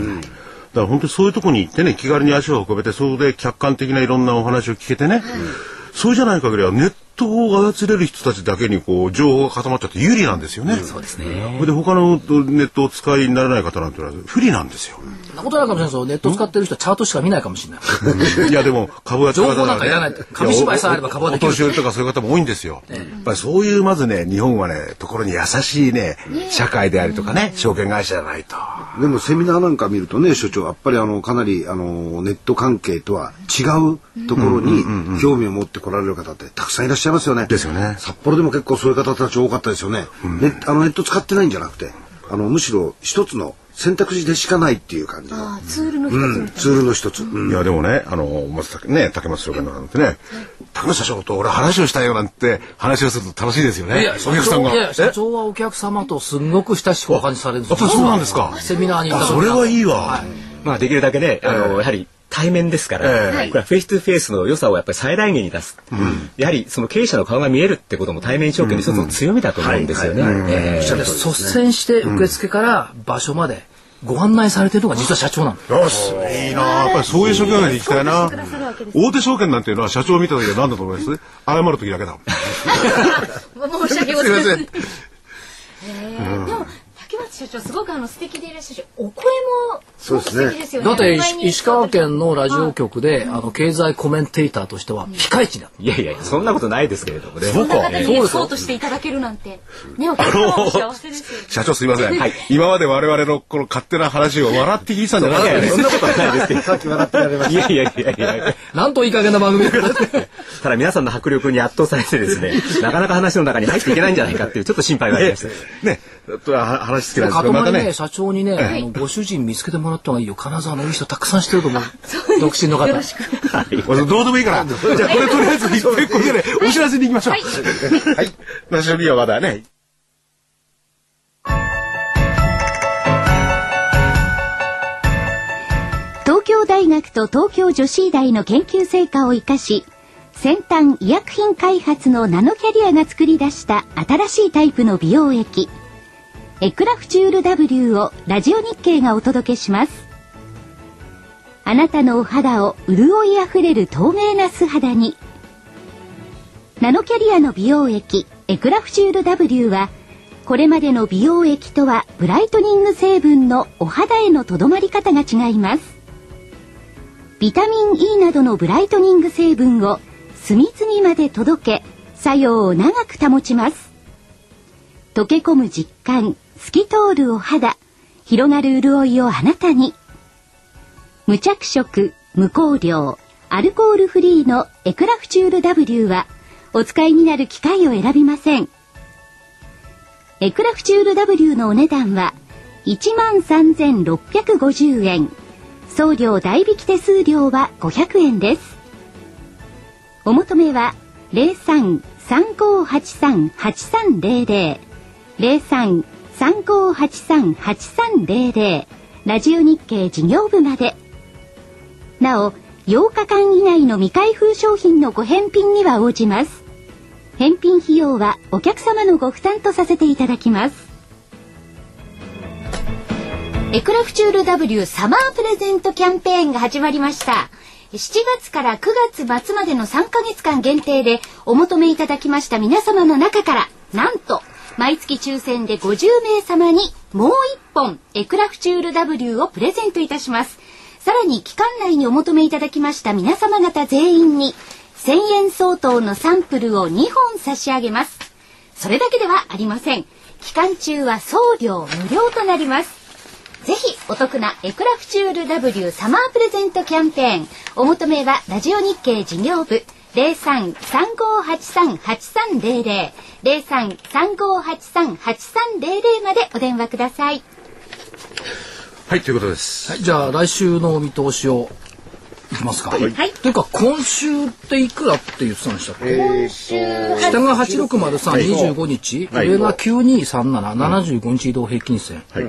ら本当にそういうところに行ってね気軽に足を運べてそこで客観的ないろんなお話を聞けてね、そうじゃない限りはネットを操れる人たちだけにこう情報が固まっちゃって有利なんですよね。そうですね。で他のネットを使いにならない方なんてのは不利なんですよ。そんなことないかもしれないですよ。ネット使ってる人はチャートしか見ないかもしれない。いやでも株が情報なんかいらない。紙芝居さえあれば株はできる。お年寄りとかそういう方も多いんですよ。やっぱりそういうまずね日本はねところに優しいね社会でありとかね証券会社じゃないと。でもセミナーなんか見るとね所長やっぱりあのかなりあのネット関係とは違うところに興味を持ってこられる方ってたくさんいらっしゃいますよね。ですよね。札幌でも結構そういう方たち多かったですよね。うん、ネあのネット使ってないんじゃなくて、あのむしろ一つの選択肢でしかないっていう感じの。ツールの一つ、うん、ツールの一つ。いやでもね、あのまずね竹松商会なんてね、竹松社長と俺話をしたいよなんて話をすると楽しいですよね。いやお客さんが。社長はお客様とすごく親しくお話しされるんですそうなんですか。セミナーにそれはいいわ。はい、まあできるだけね、あのやはり対面ですから、えー、これはフェイス2フェイスの良さをやっぱり最大限に出す、うん、やはりその経営者の顔が見えるってことも対面証券の一つの強みだと思うんですよね。率先して受付から場所まで、ご案内されてるのが実は社長なんよし、いいなやっぱりそういう証券会に行きたいな。大手証券なんていうのは社長を見た時は何だと思います謝る時だけだ。申し訳ございません。えー、でも竹松社長すごくあの素敵でいらっしゃるお声もそうですね。だって石川県のラジオ局で、あの経済コメンテーターとしてはピカイチだ、いやいやそんなことないですけれどもね。そうかそうとしていただけるなんてねお幸せです社長すいません、はい、今まで我々のこの勝手な話を笑って聞いてたんじゃないです。かそんなことはないですけど。さっき笑ってられました。いやいやいやいや。なんといい加減な番組ただ皆さんの迫力に圧倒されてですねなかなか話の中に入っていけないんじゃないかっていうちょっと心配がありましたね話好きなんですけどまたね。社長にね、あのご主人見つけてもらった方がいいよ。金沢のいい人たくさん知ってると思う。独身の方。よろしく、はい、どうでもいいから。じゃあこれとりあえず一個でねお知らせに行きましょう。はい、私の B はまだね。東京大学と東京女子医大の研究成果を生かし先端医薬品開発のナノキャリアが作り出した新しいタイプの美容液エクラフチュール W をラジオ日経がお届けします。あなたのお肌を潤いあふれる透明な素肌に。ナノキャリアの美容液エクラフチュール W はこれまでの美容液とはブライトニング成分のお肌へのとどまり方が違います。ビタミン E などのブライトニング成分を隅々まで届け作用を長く保ちます。溶け込む実感透き通るお肌広がる潤いをあなたに。無着色無香料アルコールフリーのエクラフチュール W はお使いになる機械を選びません。エクラフチュール W のお値段は13,650円。送料代引き手数料は500円です。お求めは03-3583-8300、03 3583-8300ラジオ日経事業部まで。なお、8日間以内の未開封商品のご返品には応じます。返品費用はお客様のご負担とさせていただきます。エクラフチュール W サマープレゼントキャンペーンが始まりました。7月から9月末までの3ヶ月間限定でお求めいただきました皆様の中から、なんと毎月抽選で50名様にもう1本エクラフチュール W をプレゼントいたします。さらに期間内にお求めいただきました皆様方全員に1000円相当のサンプルを2本差し上げます。それだけではありません。期間中は送料無料となります。ぜひお得なエクラフチュール W サマープレゼントキャンペーン。お求めはラジオ日経事業部03-3583-8300 03-3583-8300までお電話ください。はい、ということです。はい、じゃあ来週の見通しをいきますか。はい。というか今週っていくらって言ってたんでしたっけ？今週下が八六丸三二十五日、上が九二三七七十五日移動平均線。はい。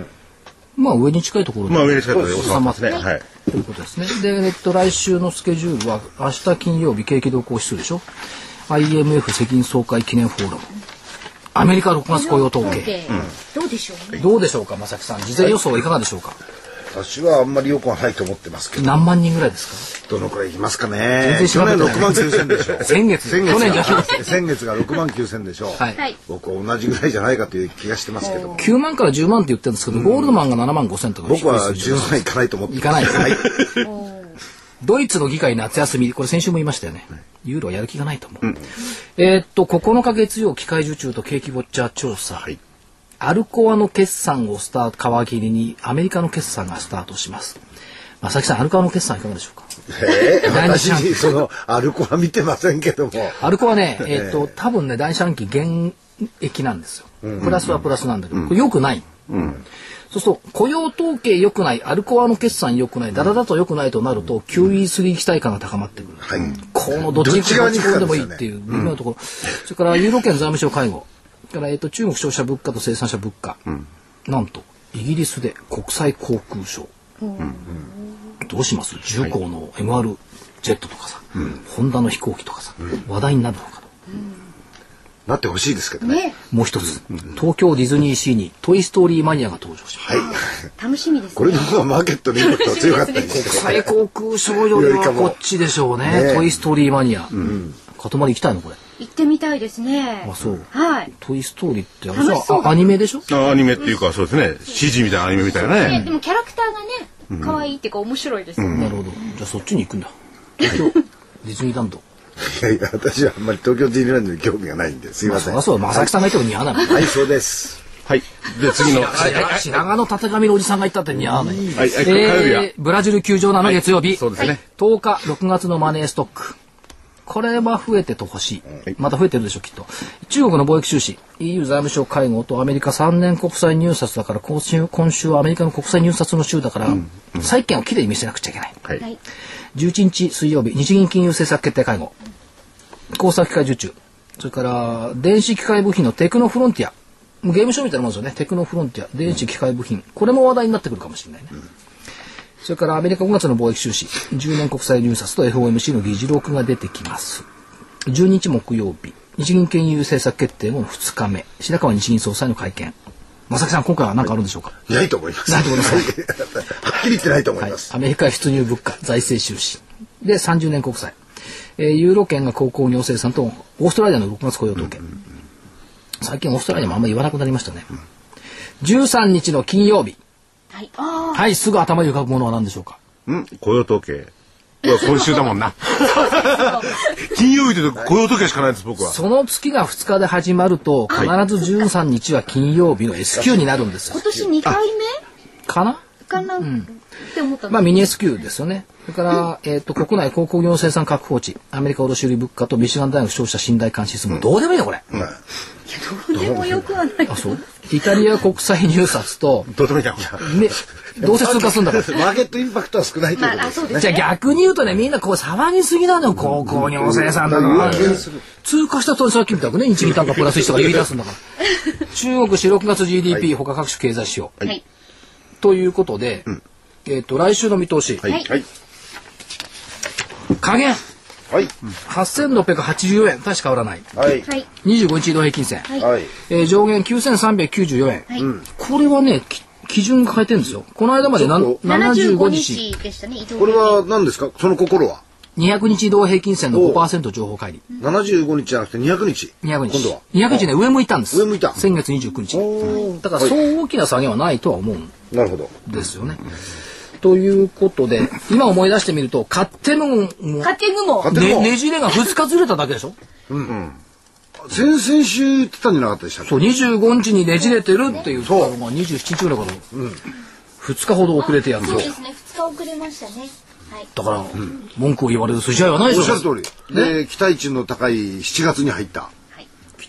まあ上に近いところまあ上に近いところで収まってね。はい。ということですね。で、えっと来週のスケジュールは明日金曜日景気動向指数でしょ？IMF 世銀総会記念フォーラム。アメリカ6月雇用統計。どうでしょう、どうでしょうか、正木さん。事前予想はいかがでしょうか？私はあんまりよくはないと思ってますけど。何万人ぐらいですか？どのくらいいきますかね。去年6万9千でしょ。先月。先月去年じゃ先月が6万9千でしょ。はい。僕は同じぐらいじゃないかという気がしてますけど。9万から10万って言ってるんですけど、ゴールドマンが7万5千とか。僕は10万いかないと思っていかない。はい。ドイツの議会夏休み、これ先週も言いましたよね。ユーロはやる気がないと思う。えっと、9日月曜、機械受注と景気ウォッチャー調査。はい。アルコアの決算をスタート、皮切りにアメリカの決算がスタートします。正木さん、アルコアの決算いかがでしょうか？えー、私、その、アルコア見てませんけども。アルコアね、えっ、ー、と、多分ね、第四半期減益なんですよ。プラスはプラスなんだけど、これ良くない。うん、そうすると、雇用統計良くない、アルコアの決算良くない、だらだと良くないとなると、QE3 期待感が高まってくる。はい、このどっちに転んでもいいっていう微妙なところ。それから、ユーロ圏財務省会合。から、えっ、と、中国消費者物価と生産者物価。うん、なんと、イギリスで国際航空ショー。うんどうします？重工の MR ジェットとかさ、うん、ホンダの飛行機とかさ、うん、話題になるのかと。なってほしいですけどね。もう一つ、東京ディズニーシーにトイストーリーマニアが登場します。はい。楽しみです、ね、これの方がマーケットのインパクト強かったり国際航空ショーよりはこっちでしょうね。トイストーリーマニア。うん。塊行きたいの？これ。行ってみたいですね。あ、そう。はい。トイストーリーってあアニメでしょ？あアニメっていうかそうですね。CG みたいなアニメみたいなね。でもキャラクターがね、可愛いっていうか面白いですよね、なるほど。じゃあそっちに行くんだ。東京ディズニーランド。いやいや私はあんまり東京ディズニーランドに興味がないんですいません、まあ、そう正木さんが言っても似合わないはいそうですはいで次の 白髪のたてがみのおじさんが言ったって似合わない、はい、えー、ブラジル球場の月曜日、そうですね。10日6月のマネーストックこれは増えててほしい。また増えてるでしょう、きっと。中国の貿易収支、EU 財務省会合とアメリカ3年国債入札だから、今週、今週はアメリカの国債入札の週だから、債券をきれいに見せなくちゃいけない。はい、11日水曜日、日銀金融政策決定会合。工作機械受注。それから、電子機械部品のテクノフロンティア。ゲームショーみたいなもんですよね。テクノフロンティア、電子機械部品。これも話題になってくるかもしれないね。うんそれからアメリカ5月の貿易収支、10年国債入札と FOMC の議事録が出てきます。12日木曜日、日銀金融政策決定後の2日目、白川日銀総裁の会見。正木さん、今回は何かあるんでしょうか？ないと思います。ないと思います。はっきり言ってないと思います。はい、アメリカ出入物価、財政収支。で、30年国債。えー、ユーロ圏が高校業生産と、オーストラリアの6月雇用統計。最近オーストラリアもあんまり言わなくなりましたね。13日の金曜日。はい。はい、すぐ頭に浮かぶものは何でしょうか？うん、雇用統計。いや、今週だもんな。金曜日で雇用統計しかないです、僕は。その月が2日で始まると、必ず13日は金曜日の S q になるんです今年2回目？かな？かな、うん、って思ったまあミニ S q ですよね。それから、えっ、と、国内鉱工業生産確保値、アメリカ卸売物価とミシガン大学消費者信頼監視数もどうでもいいの、これ。うんどうでもよくはない。あ、そうイタリア国際入札と、どうでもいいね、どうせ通過するんだから。マーケットインパクトは少ないということですね。じゃあ逆に言うとね、みんなこう騒ぎすぎなのよ、高校にお生産だから。通過したとさっきみたくね、日銀単価プラス1とか言い出すんだから。中国四6月 GDP、他各種経済指標。はい。ということで、えっと、来週の見通し。はい。加減はい。8684円、確か変わらない。はい。25日移動平均線。はい。えー、上限9394円。はい。これはね、基準が変えてるんですよ。この間までな75日。でしたね、これは何ですか？その心は？200日移動平均線の5%情報乖離。75日じゃなくて200日。200日。今度は。200日ね、上向いたんです。上向いた。先月29日。だからそう大きな下げはないとは思うなるほど。ですよね。ということで、今思い出してみると、勝手の、勝手のも、ね、ねじれが2日ずれただけでしょ？うんうん。先々週言ってたんじゃなかったでしたそう、25日にねじれてるって言ったのが27日ぐらいから、うん、2日ほど遅れてやるそうですね、2日遅れましたね。はい、だから、うん、文句を言われる筋合いはないでしょ。おっしゃる通り。で、期待値の高い7月に入った。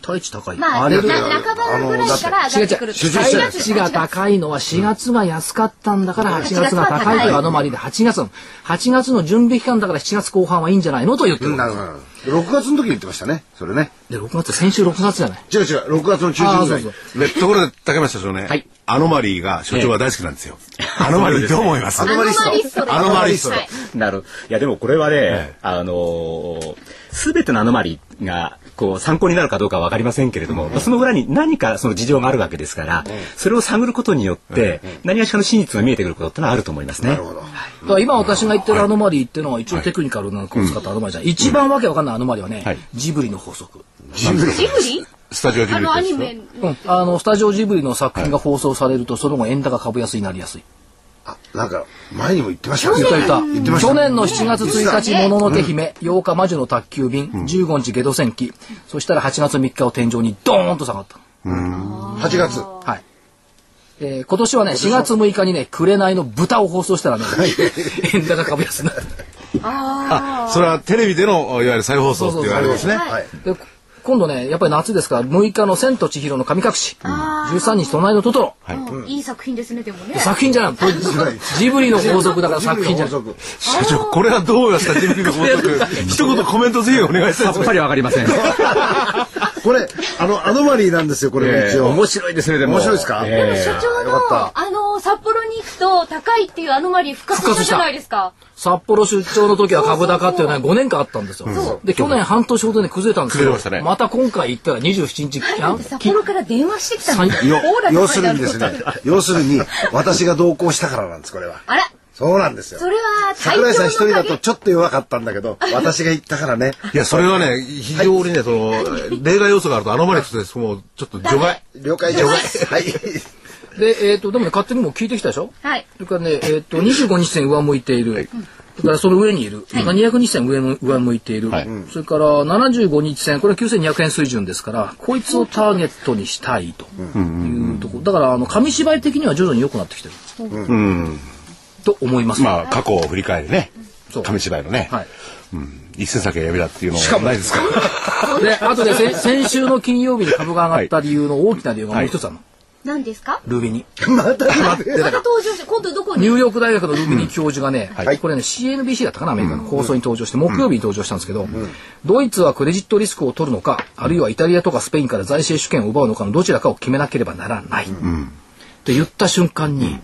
期待値高い。まあ、あれ半ばぐらいから上がってくる。期待値が高いのは4月が安かったんだから8月が高いというアノマリで8月の、8月の準備期間だから7月後半はいいんじゃないのと言ってる。なるほど。6月の時言ってましたね。それね。で、6月、先週6月じゃない違う違う、6月の中旬ぐらい。そうそうところで、竹松社長ね。はい。アノマリーが所長は大好きなんですよ。アノマリーどう思います？アノマリスト。アノマリスト。なる。いや、でもこれはね、あの、すべてのアノマリーが、こう参考になるかどうかは分かりませんけれども、その裏に何かその事情があるわけですから、それを探ることによって何がしかの真実が見えてくることってのはあると思いますね。はい、今私が言ってるアノマリーっていうのは一応テクニカルなこを使ったアノマリーじゃん、一番わけわかんないアノマリーはね、ジブリの法則。ジブリ？スタジオジブリあのアニメ、うん、あのスタジオジブリの作品が放送されると、その後円高株安になりやすい。あ、なんか、前にも言ってましたね。言った言った。去年の7月1日、もののけ姫、8日魔女の宅急便、15日ゲド戦記、そしたら8月3日を天井にドーンと下がった。8月。はい。えー、今年はね、4月6日にね、紅の豚を放送したらね、円高株安になった。ああ。それはテレビでの、いわゆる再放送って言われますね。はい。今度ね、やっぱり夏ですから、6日の千と千尋の神隠し、13日隣のトトロ。いい作品ですね、でもね。作品じゃない。ジブリの法則だから作品じゃない。社長、これはどう思いますか、ジブリの法則？一言コメントぜひお願いします。さっぱりわかりません。これ、あの、アノマリーなんですよ、これ一応。面白いですね、でも。面白いですか？でも所長の、あの、札幌に行くと高いっていうアノマリー復活したじゃない。ですか？札幌出張の時は株高っていうのは5年間あったんですよ。で、去年半年ほどで崩れたんですけど、また今回行ったら27日。札幌から電話してきたん要するにですね、要するに私が同行したからなんです、これは。あらそうなんですよ。それは桜井さん一人だとちょっと弱かったんだけど、私が言ったからね。いや、それはね、非常にね、その、例外要素があるとアノマリスです。もう、ちょっと除外。了解除外。はい。で、えっ、ー、と、でもね、勝手にも聞いてきたでしょ？はい。それからね、えっ、ー、と、25日線上向いている。はい、それからその上にいる。はい、200日線上の上向いている。はい、それから75日線、これは9200円水準ですから、こいつをターゲットにしたいというところ。だから、あの、紙芝居的には徐々に良くなってきてる。うん。と思います。まあ、過去を振り返るね。紙芝居のね。はい。うん。一寸先は闇だっていうのはないですか。で、あとで先週の金曜日に株が上がった理由の大きな理由がもう一つあるの。何ですか？ルビニ。また登場して、今度どこに？ニューヨーク大学のルビニ教授がね、うんはい、これね、CNBC だったかな、アメリカの放送に登場して、木曜日に登場したんですけど、うん、ドイツはクレジットリスクを取るのか、あるいはイタリアとかスペインから財政主権を奪うのかのどちらかを決めなければならない。うん、って言った瞬間に、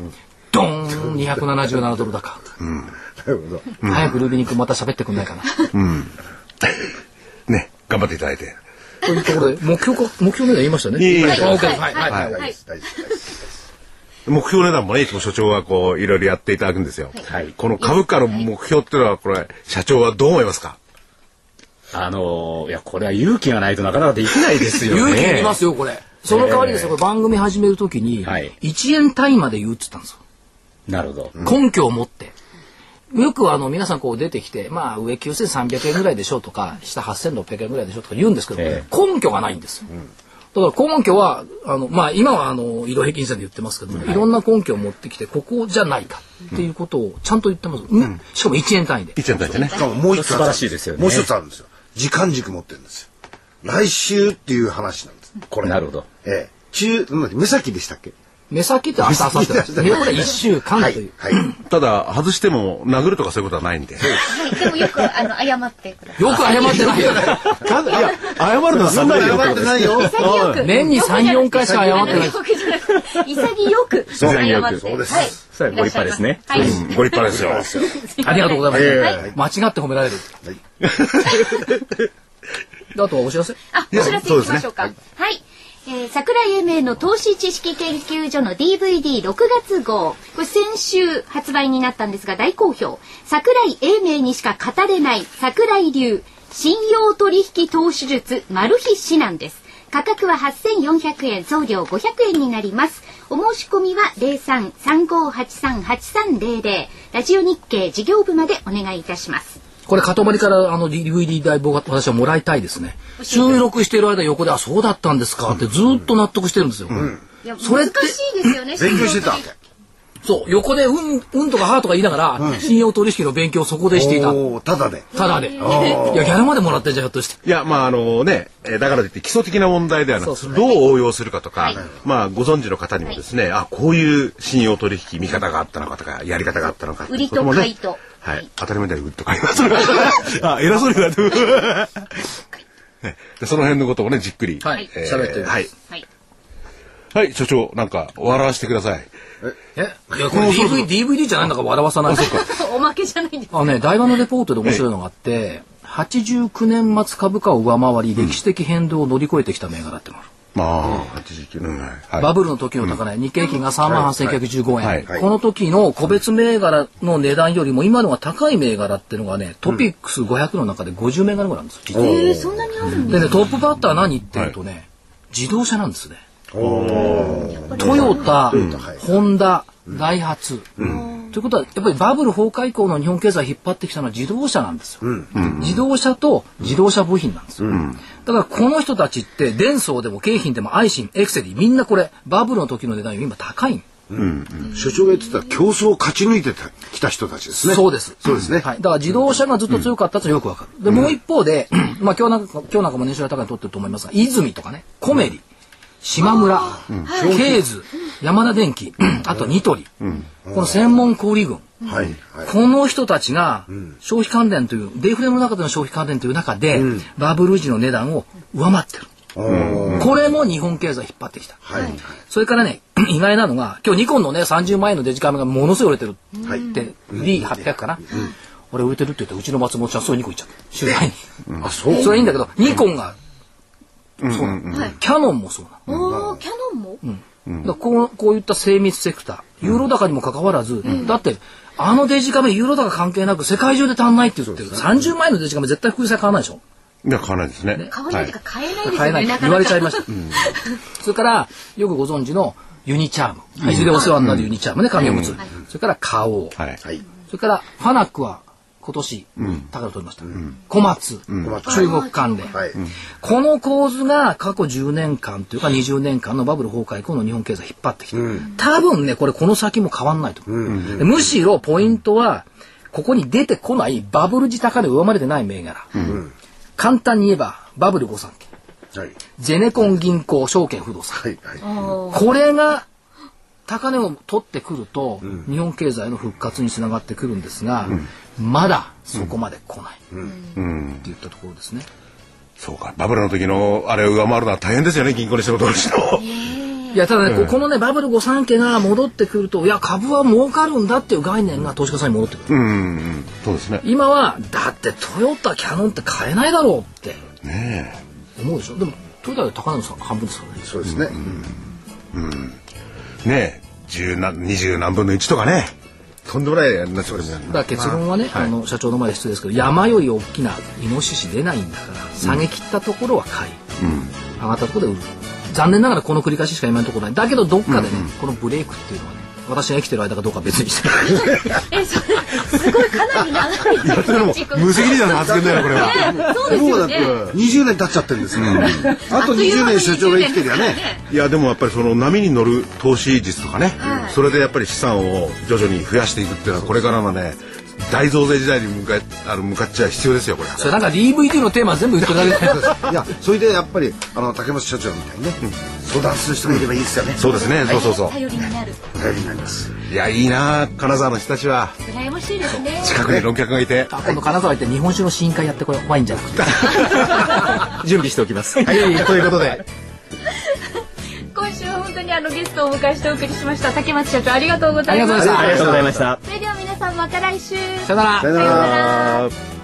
ドーン277ドル高。うん、なるほど。早くルビニ君また喋ってくんないかな。うん。ね、頑張っていただいて。というところで、目標か、目標値段言いましたね。いいはい、はい、はい、はい。目標値段もね、いつも所長はこう、いろいろやっていただくんですよ。はい。この株価の目標っていうのは、これ、社長はどう思いますか？あのー、いや、これは勇気がないとなかなかできないですよね。勇気いりますよ、これ。その代わりですよ、番組始めるときに、1円単位まで言うって言ったんですよ。なるほど。根拠を持って。よくあの皆さんこう出てきて、まあ上9300円ぐらいでしょうとか、下8600円ぐらいでしょうとか言うんですけど、えー、根拠がないんですよ。だから根拠は、あの、まあ今はあの、移動平均線で言ってますけど、はい、いろんな根拠を持ってきて、ここじゃないかっていうことをちゃんと言ってます。うん、しかも1円単位で。1円単位でね。しかももう一つ素晴らしいですよね。もう一つあるんですよ。時間軸持ってるんですよ。来週っていう話なんです。これ。なるほど。ええ。中、目先でしたっけ目先って明日、明後日です。これ一週間という。はい。ただ、外しても殴るとかそういうことはないんで。はい。でもよく、あの、謝ってください。よく謝ってないよ。いや、謝るのはそんなに謝ってないよ。年に3、4回しか謝ってない。潔く。謝って。そうです。はい。ご立派ですね。はい。ご立派ですよ。ありがとうございます。間違って褒められる。あとはお知らせあ、お知らせいきましょうか。はい。えー、桜井英明の投資知識研究所の DVD6 月号。これ先週発売になったんですが大好評。桜井英明にしか語れない桜井流信用取引投資術マル秘指南です。価格は8400円、送料500円になります。お申し込みは03-3583-8300ラジオ日経事業部までお願いいたします。これ、かとまりからあの DVD 代私はもらいたいですね。収録している間横で、あ、そうだったんですかってずっと納得してるんですよ。うん、それって。難しいですよね。勉強してたわけ。そう、横で、うん、うんとかはとか言いながら、うん、信用取引の勉強をそこでしていた。ただで。ただで。いや、ギャラまでもらってんじゃひょっとして。いや、まあ、あのね、だからといって基礎的な問題ではなくて、どう応用するかとか、はい、まあ、ご存知の方にもですね、はい、あ、こういう信用取引見方があったのかとか、やり方があったのか。売りと買いと。はい。当たり前だよ、売りと買います。あ、偉そうになって。その辺のことをね、じっくり。はい。喋、ってはい。はい、所長、なんか、笑わせてください。えいや、この DVD, DVD じゃないんだから笑わさない おまけじゃないんですあね、大和のレポートで面白いのがあって、89年末株価を上回り、歴史的変動を乗り越えてきた銘柄ってのある。まあ、89年、はい、バブルの時の高値、日経平均が3万8915円、はい。はい、この時の個別銘柄の値段よりも今のが高い銘柄っていうのがね、トピックス500の中で50銘柄ぐらいなんですよ。えー、そんなにあるんでね、トップバッター何っていうとね、自動車なんですね。トヨタ、ホンダ、ダイハツ。ということはやっぱりバブル崩壊以降の日本経済引っ張ってきたのは自動車なんですよ。自動車と自動車部品なんですよ。だからこの人たちってデンソーでも京浜でもアイシンエクセリみんなこれバブルの時の値段より今高い。うん所長が言ってた競争を勝ち抜いてきた人たちですね。そうです。そうですね。はい。だから自動車がずっと強かったってよくわかる。で、もう一方で、まあ今日なんか、今日なんかも年収が高い取ってると思いますが、泉とかね、コメリ、島村、ケーズ、山田電機、あとニトリ、この専門小売軍、この人たちが消費関連という、デフレの中での消費関連という中で、バブル時の値段を上回ってる。これも日本経済引っ張ってきた。それからね、意外なのが、今日ニコンのね、30万円のデジカメがものすごい売れてるって、D800 かな。俺売れてるって言ってうちの松本ちゃんそういうニコン行っちゃった。取材に。あ、そう？それいいんだけど、ニコンがそうなの、キャノンもそうなの。おキャノンも、うん、だこうこういった精密セクターユーロ高にもかかわらず、だってあのデジカメユーロ高関係なく世界中で足んないって言ってる、ね、30万円のデジカメ絶対福井さん買わないでしょ。いや買わないですね。買わないとか買えないですよね。買えない。言われちゃいました。それからよくご存知のユニチャーム。い。ずれお世話になるユニチャームね、紙を持つ。それから花王。はい。それからファナックは今年、高値を取りました。小松、中国関連、この構図が過去10年間というか20年間のバブル崩壊以降の日本経済引っ張ってきて、多分ね、これこの先も変わんないと。思う。むしろポイントは、ここに出てこないバブル自高値上回れてない銘柄。簡単に言えば、バブル御三家。はい、ゼネコン銀行証券不動産、はいはい、これが高値を取ってくると、うん、日本経済の復活につながってくるんですが、うん、まだそこまで来ない、うん、っていったところですね。そうか。バブルの時のあれを上回るのは大変ですよね銀行に仕事をしても。いや。ただね、うん、このねバブル御三家が戻ってくるといや株は儲かるんだっていう概念が投資家さんに戻ってくる、うん。うん、そうですね。今はだってトヨタキャノンって買えないだろうってね思うでしょ？でもトヨタより高値の半分ですからね。そうですね。うん、うん。ね十何二十何分の一とかねとんでもないなっちゃうだから結論はね、あ、の社長の前で失礼ですけど山より大きなイノシシ出ないんだから下げ切ったところは買い、うん、上がったところで売る。残念ながらこの繰り返ししか今のところない。だけどどっかでね、うんうん、このブレイクっていうのはね私が生きてる間かどうか別にしてえそれすごいかなり長い。やでも無責任な発言だよこれは、ね、そうですよね。20年経っちゃってるんですから、うん、あと20年所長が生きてるよね。いやでもやっぱりその波に乗る投資術とかね、はい、それでやっぱり資産を徐々に増やしていくっていうのはこれからのね大増税時代に向かあの向かっちゃ必要ですよこれ。それなんか DVD のテーマ全部言ってられるい。やそれでやっぱりあの竹本社長みたいにね、うん、相談する人がいればいいですよね。そうですね、はい、そうそうそう。頼りになる。頼りになります。いやいいな金沢の人たちは。羨ましいですね。近くに論客がいて。今度金沢行って日本酒の試飲会やってこようワインじゃなくて。準備しておきます。はい。ということで。今週は本当にあのゲストをお迎えしてお送りしました竹松社長ありがとうございました。ありがとうございました。それでは皆さんまた来週。さよなら。さよなら